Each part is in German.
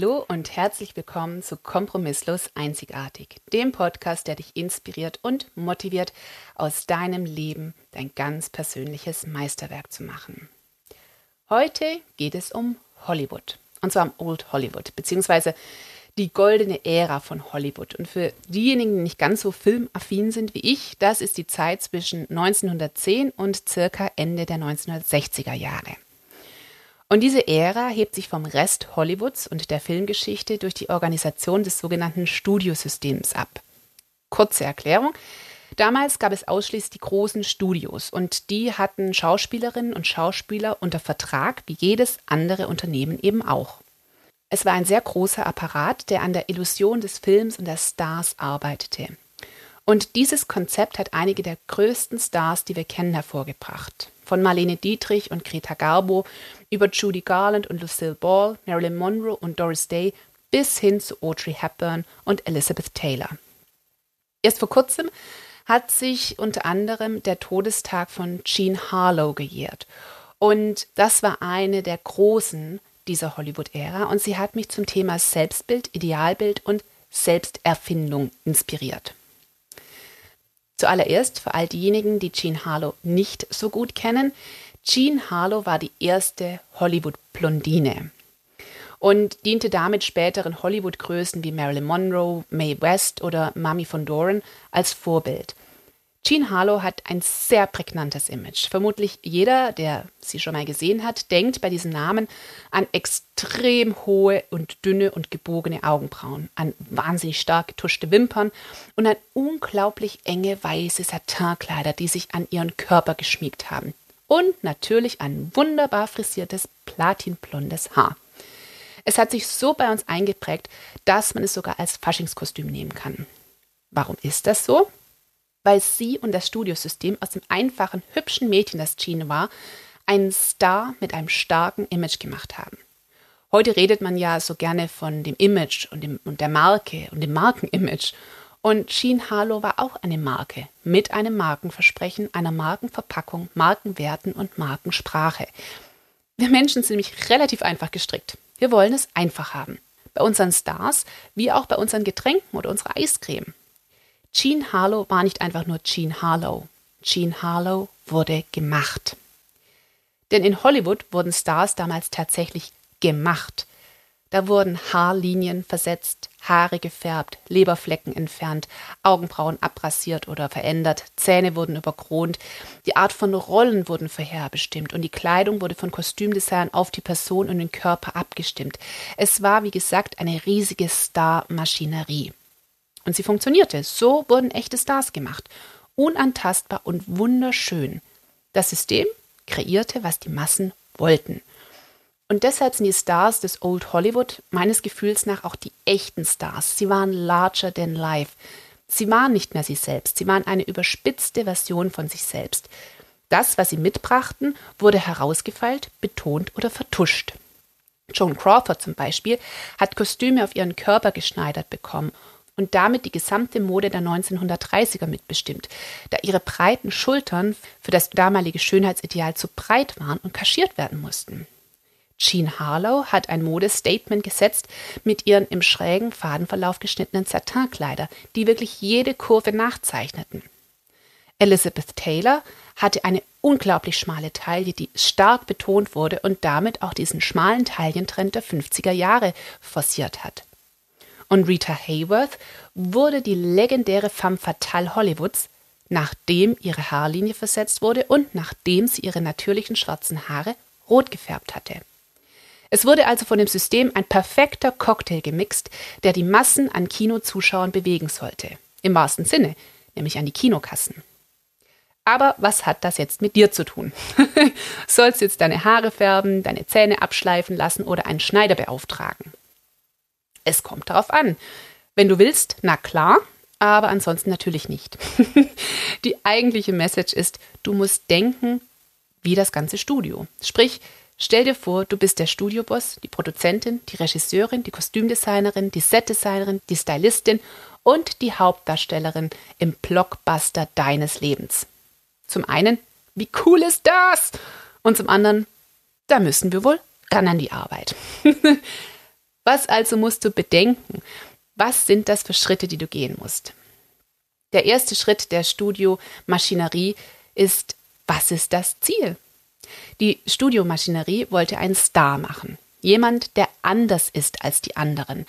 Hallo und herzlich willkommen zu Kompromisslos Einzigartig, dem Podcast, der dich inspiriert und motiviert, aus deinem Leben dein ganz persönliches Meisterwerk zu machen. Heute geht es um Hollywood, und zwar um Old Hollywood, beziehungsweise die goldene Ära von Hollywood. Und für diejenigen, die nicht ganz so filmaffin sind wie ich, das ist die Zeit zwischen 1910 und circa Ende der 1960er Jahre. Und diese Ära hebt sich vom Rest Hollywoods und der Filmgeschichte durch die Organisation des sogenannten Studiosystems ab. Kurze Erklärung. Damals gab es ausschließlich die großen Studios und die hatten Schauspielerinnen und Schauspieler unter Vertrag, wie jedes andere Unternehmen eben auch. Es war ein sehr großer Apparat, der an der Illusion des Films und der Stars arbeitete. Und dieses Konzept hat einige der größten Stars, die wir kennen, hervorgebracht. Von Marlene Dietrich und Greta Garbo über Judy Garland und Lucille Ball, Marilyn Monroe und Doris Day bis hin zu Audrey Hepburn und Elizabeth Taylor. Erst vor kurzem hat sich unter anderem der Todestag von Jean Harlow gejährt. Und das war eine der großen dieser Hollywood-Ära und sie hat mich zum Thema Selbstbild, Idealbild und Selbsterfindung inspiriert. Zuallererst für all diejenigen, die Jean Harlow nicht so gut kennen. Jean Harlow war die erste Hollywood-Blondine und diente damit späteren Hollywood-Größen wie Marilyn Monroe, Mae West oder Mami von Doran als Vorbild. Jean Harlow hat ein sehr prägnantes Image. Vermutlich jeder, der sie schon mal gesehen hat, denkt bei diesem Namen an extrem hohe und dünne und gebogene Augenbrauen, an wahnsinnig stark getuschte Wimpern und an unglaublich enge weiße Satinkleider, die sich an ihren Körper geschmiegt haben. Und natürlich ein wunderbar frisiertes platinblondes Haar. Es hat sich so bei uns eingeprägt, dass man es sogar als Faschingskostüm nehmen kann. Warum ist das so? Weil sie und das Studiosystem aus dem einfachen, hübschen Mädchen, das Jean war, einen Star mit einem starken Image gemacht haben. Heute redet man ja so gerne von dem Image und, dem, und der Marke und dem Markenimage. Und Jean Harlow war auch eine Marke mit einem Markenversprechen, einer Markenverpackung, Markenwerten und Markensprache. Wir Menschen sind nämlich relativ einfach gestrickt. Wir wollen es einfach haben. Bei unseren Stars, wie auch bei unseren Getränken oder unserer Eiscreme. Jean Harlow war nicht einfach nur Jean Harlow. Jean Harlow wurde gemacht. Denn in Hollywood wurden Stars damals tatsächlich gemacht. Da wurden Haarlinien versetzt, Haare gefärbt, Leberflecken entfernt, Augenbrauen abrasiert oder verändert, Zähne wurden überkront, die Art von Rollen wurden vorherbestimmt und die Kleidung wurde von Kostümdesignern auf die Person und den Körper abgestimmt. Es war, wie gesagt, eine riesige Star-Maschinerie. Und sie funktionierte. So wurden echte Stars gemacht. Unantastbar und wunderschön. Das System kreierte, was die Massen wollten. Und deshalb sind die Stars des Old Hollywood meines Gefühls nach auch die echten Stars. Sie waren larger than life. Sie waren nicht mehr sie selbst. Sie waren eine überspitzte Version von sich selbst. Das, was sie mitbrachten, wurde herausgefeilt, betont oder vertuscht. Joan Crawford zum Beispiel hat Kostüme auf ihren Körper geschneidert bekommen und damit die gesamte Mode der 1930er mitbestimmt, da ihre breiten Schultern für das damalige Schönheitsideal zu breit waren und kaschiert werden mussten. Jean Harlow hat ein Modestatement gesetzt mit ihren im schrägen Fadenverlauf geschnittenen Satinkleider, die wirklich jede Kurve nachzeichneten. Elizabeth Taylor hatte eine unglaublich schmale Taille, die stark betont wurde und damit auch diesen schmalen Taillentrend der 50er Jahre forciert hat. Und Rita Hayworth wurde die legendäre femme fatale Hollywoods, nachdem ihre Haarlinie versetzt wurde und nachdem sie ihre natürlichen schwarzen Haare rot gefärbt hatte. Es wurde also von dem System ein perfekter Cocktail gemixt, der die Massen an Kinozuschauern bewegen sollte. Im wahrsten Sinne, nämlich an die Kinokassen. Aber was hat das jetzt mit dir zu tun? Sollst du jetzt deine Haare färben, deine Zähne abschleifen lassen oder einen Schneider beauftragen? Es kommt darauf an. Wenn du willst, na klar, aber ansonsten natürlich nicht. Die eigentliche Message ist, du musst denken wie das ganze Studio. Sprich, stell dir vor, du bist der Studioboss, die Produzentin, die Regisseurin, die Kostümdesignerin, die Setdesignerin, die Stylistin und die Hauptdarstellerin im Blockbuster deines Lebens. Zum einen, wie cool ist das? Und zum anderen, da müssen wir wohl ran an die Arbeit. Was also musst du bedenken? Was sind das für Schritte, die du gehen musst? Der erste Schritt der Studiomaschinerie ist, was ist das Ziel? Die Studiomaschinerie wollte einen Star machen. Jemand, der anders ist als die anderen.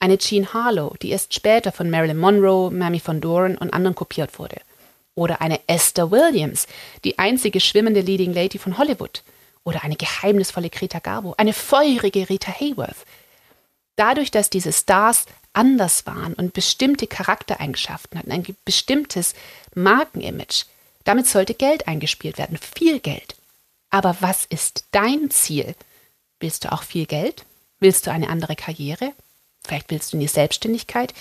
Eine Jean Harlow, die erst später von Marilyn Monroe, Mamie von Doran und anderen kopiert wurde. Oder eine Esther Williams, die einzige schwimmende Leading Lady von Hollywood. Oder eine geheimnisvolle Greta Garbo, eine feurige Rita Hayworth. Dadurch, dass diese Stars anders waren und bestimmte Charaktereigenschaften hatten, ein bestimmtes Markenimage, damit sollte Geld eingespielt werden, viel Geld. Aber was ist dein Ziel? Willst du auch viel Geld? Willst du eine andere Karriere? Vielleicht willst du in die Selbstständigkeit?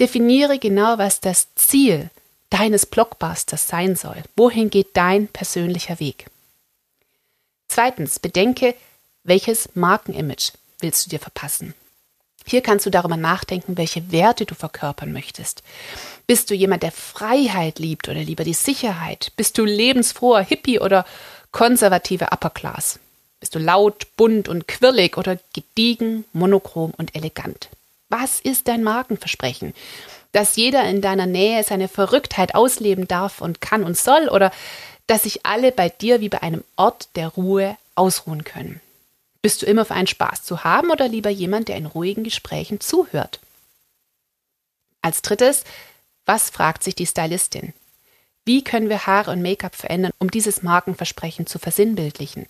Definiere genau, was das Ziel deines Blockbusters sein soll. Wohin geht dein persönlicher Weg? Zweitens, bedenke, welches Markenimage willst du dir verpassen? Hier kannst du darüber nachdenken, welche Werte du verkörpern möchtest. Bist du jemand, der Freiheit liebt oder lieber die Sicherheit? Bist du lebensfroher Hippie oder konservative Upper Class? Bist du laut, bunt und quirlig oder gediegen, monochrom und elegant? Was ist dein Markenversprechen? Dass jeder in deiner Nähe seine Verrücktheit ausleben darf und kann und soll oder dass sich alle bei dir wie bei einem Ort der Ruhe ausruhen können? Bist du immer für einen Spaß zu haben oder lieber jemand, der in ruhigen Gesprächen zuhört? Als drittes, was fragt sich die Stylistin? Wie können wir Haare und Make-up verändern, um dieses Markenversprechen zu versinnbildlichen?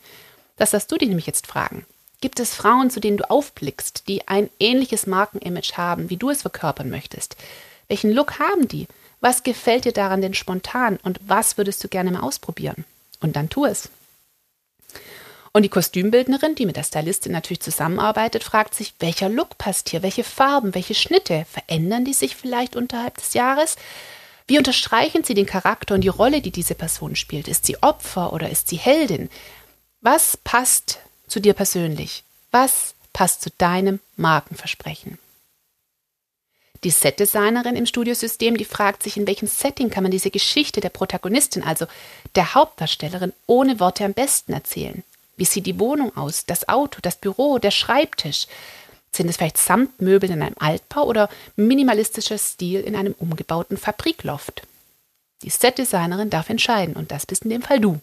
Das darfst du dich nämlich jetzt fragen. Gibt es Frauen, zu denen du aufblickst, die ein ähnliches Markenimage haben, wie du es verkörpern möchtest? Welchen Look haben die? Was gefällt dir daran denn spontan und was würdest du gerne mal ausprobieren? Und dann tu es. Und die Kostümbildnerin, die mit der Stylistin natürlich zusammenarbeitet, fragt sich, welcher Look passt hier, welche Farben, welche Schnitte, verändern die sich vielleicht unterhalb des Jahres? Wie unterstreichen Sie den Charakter und die Rolle, die diese Person spielt? Ist sie Opfer oder ist sie Heldin? Was passt zu dir persönlich? Was passt zu deinem Markenversprechen? Die Setdesignerin im Studiosystem, die fragt sich, in welchem Setting kann man diese Geschichte der Protagonistin, also der Hauptdarstellerin, ohne Worte am besten erzählen? Wie sieht die Wohnung aus? Das Auto, das Büro, der Schreibtisch? Sind es vielleicht Samtmöbel in einem Altbau oder minimalistischer Stil in einem umgebauten Fabrikloft? Die Setdesignerin darf entscheiden und das bist in dem Fall du.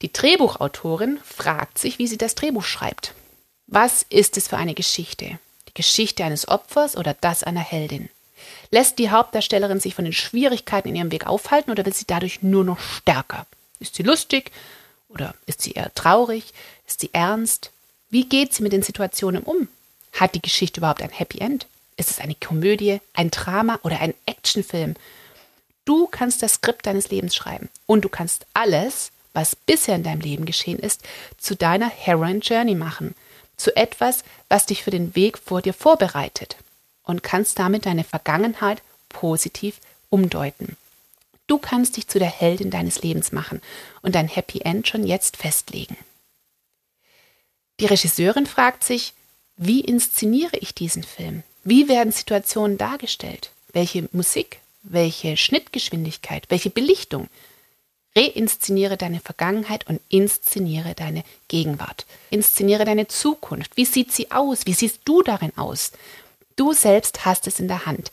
Die Drehbuchautorin fragt sich, wie sie das Drehbuch schreibt. Was ist es für eine Geschichte? Die Geschichte eines Opfers oder das einer Heldin? Lässt die Hauptdarstellerin sich von den Schwierigkeiten in ihrem Weg aufhalten oder wird sie dadurch nur noch stärker? Ist sie lustig? Oder ist sie eher traurig? Ist sie ernst? Wie geht sie mit den Situationen um? Hat die Geschichte überhaupt ein Happy End? Ist es eine Komödie, ein Drama oder ein Actionfilm? Du kannst das Skript deines Lebens schreiben und du kannst alles, was bisher in deinem Leben geschehen ist, zu deiner Heroin Journey machen, zu etwas, was dich für den Weg vor dir vorbereitet und kannst damit deine Vergangenheit positiv umdeuten. Du kannst dich zu der Heldin deines Lebens machen und dein Happy End schon jetzt festlegen. Die Regisseurin fragt sich, wie inszeniere ich diesen Film? Wie werden Situationen dargestellt? Welche Musik? Welche Schnittgeschwindigkeit? Welche Belichtung? Reinszeniere deine Vergangenheit und inszeniere deine Gegenwart. Inszeniere deine Zukunft. Wie sieht sie aus? Wie siehst du darin aus? Du selbst hast es in der Hand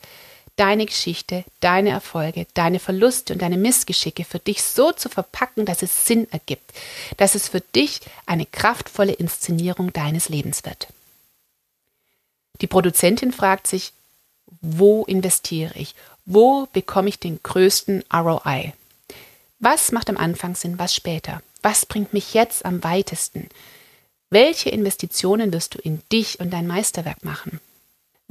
deine Geschichte, deine Erfolge, deine Verluste und deine Missgeschicke für dich so zu verpacken, dass es Sinn ergibt, dass es für dich eine kraftvolle Inszenierung deines Lebens wird. Die Produzentin fragt sich, wo investiere ich? Wo bekomme ich den größten ROI? Was macht am Anfang Sinn, was später? Was bringt mich jetzt am weitesten? Welche Investitionen wirst du in dich und dein Meisterwerk machen?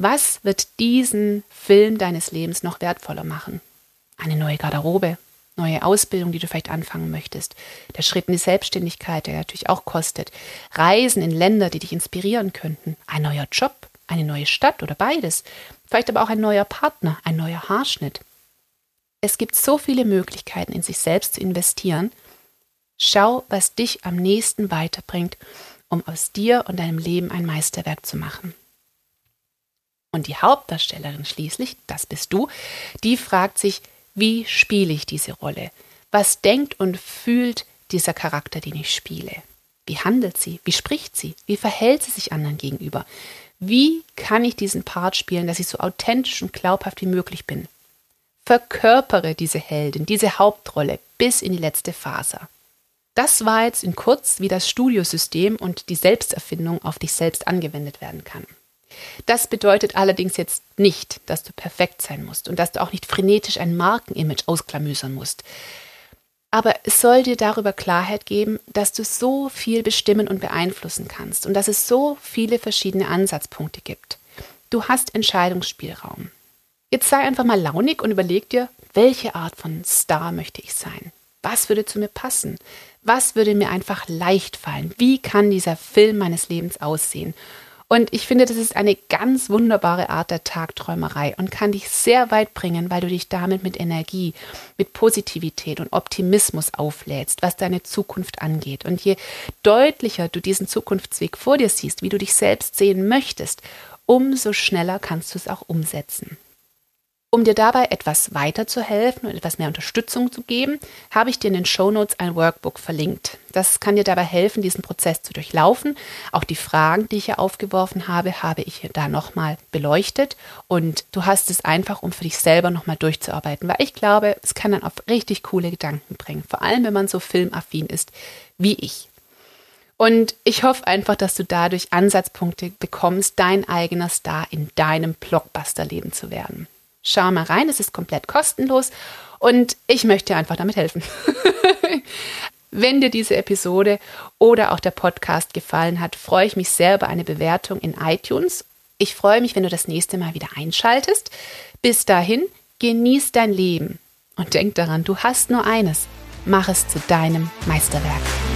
Was wird diesen Film deines Lebens noch wertvoller machen? Eine neue Garderobe, neue Ausbildung, die du vielleicht anfangen möchtest, der Schritt in die Selbstständigkeit, der natürlich auch kostet, Reisen in Länder, die dich inspirieren könnten, ein neuer Job, eine neue Stadt oder beides, vielleicht aber auch ein neuer Partner, ein neuer Haarschnitt. Es gibt so viele Möglichkeiten, in sich selbst zu investieren. Schau, was dich am nächsten weiterbringt, um aus dir und deinem Leben ein Meisterwerk zu machen. Und die Hauptdarstellerin schließlich, das bist du, die fragt sich, wie spiele ich diese Rolle? Was denkt und fühlt dieser Charakter, den ich spiele? Wie handelt sie? Wie spricht sie? Wie verhält sie sich anderen gegenüber? Wie kann ich diesen Part spielen, dass ich so authentisch und glaubhaft wie möglich bin? Verkörpere diese Heldin, diese Hauptrolle bis in die letzte Faser. Das war jetzt in kurz, wie das Studiosystem und die Selbsterfindung auf dich selbst angewendet werden kann. Das bedeutet allerdings jetzt nicht, dass du perfekt sein musst und dass du auch nicht frenetisch ein Markenimage ausklamüsern musst. Aber es soll dir darüber Klarheit geben, dass du so viel bestimmen und beeinflussen kannst und dass es so viele verschiedene Ansatzpunkte gibt. Du hast Entscheidungsspielraum. Jetzt sei einfach mal launig und überleg dir, welche Art von Star möchte ich sein? Was würde zu mir passen? Was würde mir einfach leicht fallen? Wie kann dieser Film meines Lebens aussehen? Und ich finde, das ist eine ganz wunderbare Art der Tagträumerei und kann dich sehr weit bringen, weil du dich damit mit Energie, mit Positivität und Optimismus auflädst, was deine Zukunft angeht. Und je deutlicher du diesen Zukunftsweg vor dir siehst, wie du dich selbst sehen möchtest, umso schneller kannst du es auch umsetzen. Um dir dabei etwas weiterzuhelfen und etwas mehr Unterstützung zu geben, habe ich dir in den Show Notes ein Workbook verlinkt. Das kann dir dabei helfen, diesen Prozess zu durchlaufen. Auch die Fragen, die ich hier aufgeworfen habe, habe ich da nochmal beleuchtet. Und du hast es einfach, um für dich selber nochmal durchzuarbeiten, weil ich glaube, es kann dann auf richtig coole Gedanken bringen. Vor allem, wenn man so filmaffin ist wie ich. Und ich hoffe einfach, dass du dadurch Ansatzpunkte bekommst, dein eigener Star in deinem Blockbuster-Leben zu werden. Schau mal rein, es ist komplett kostenlos und ich möchte dir einfach damit helfen. Wenn dir diese Episode oder auch der Podcast gefallen hat, freue ich mich sehr über eine Bewertung in iTunes. Ich freue mich, wenn du das nächste Mal wieder einschaltest. Bis dahin, genieß dein Leben und denk daran, du hast nur eines. Mach es zu deinem Meisterwerk.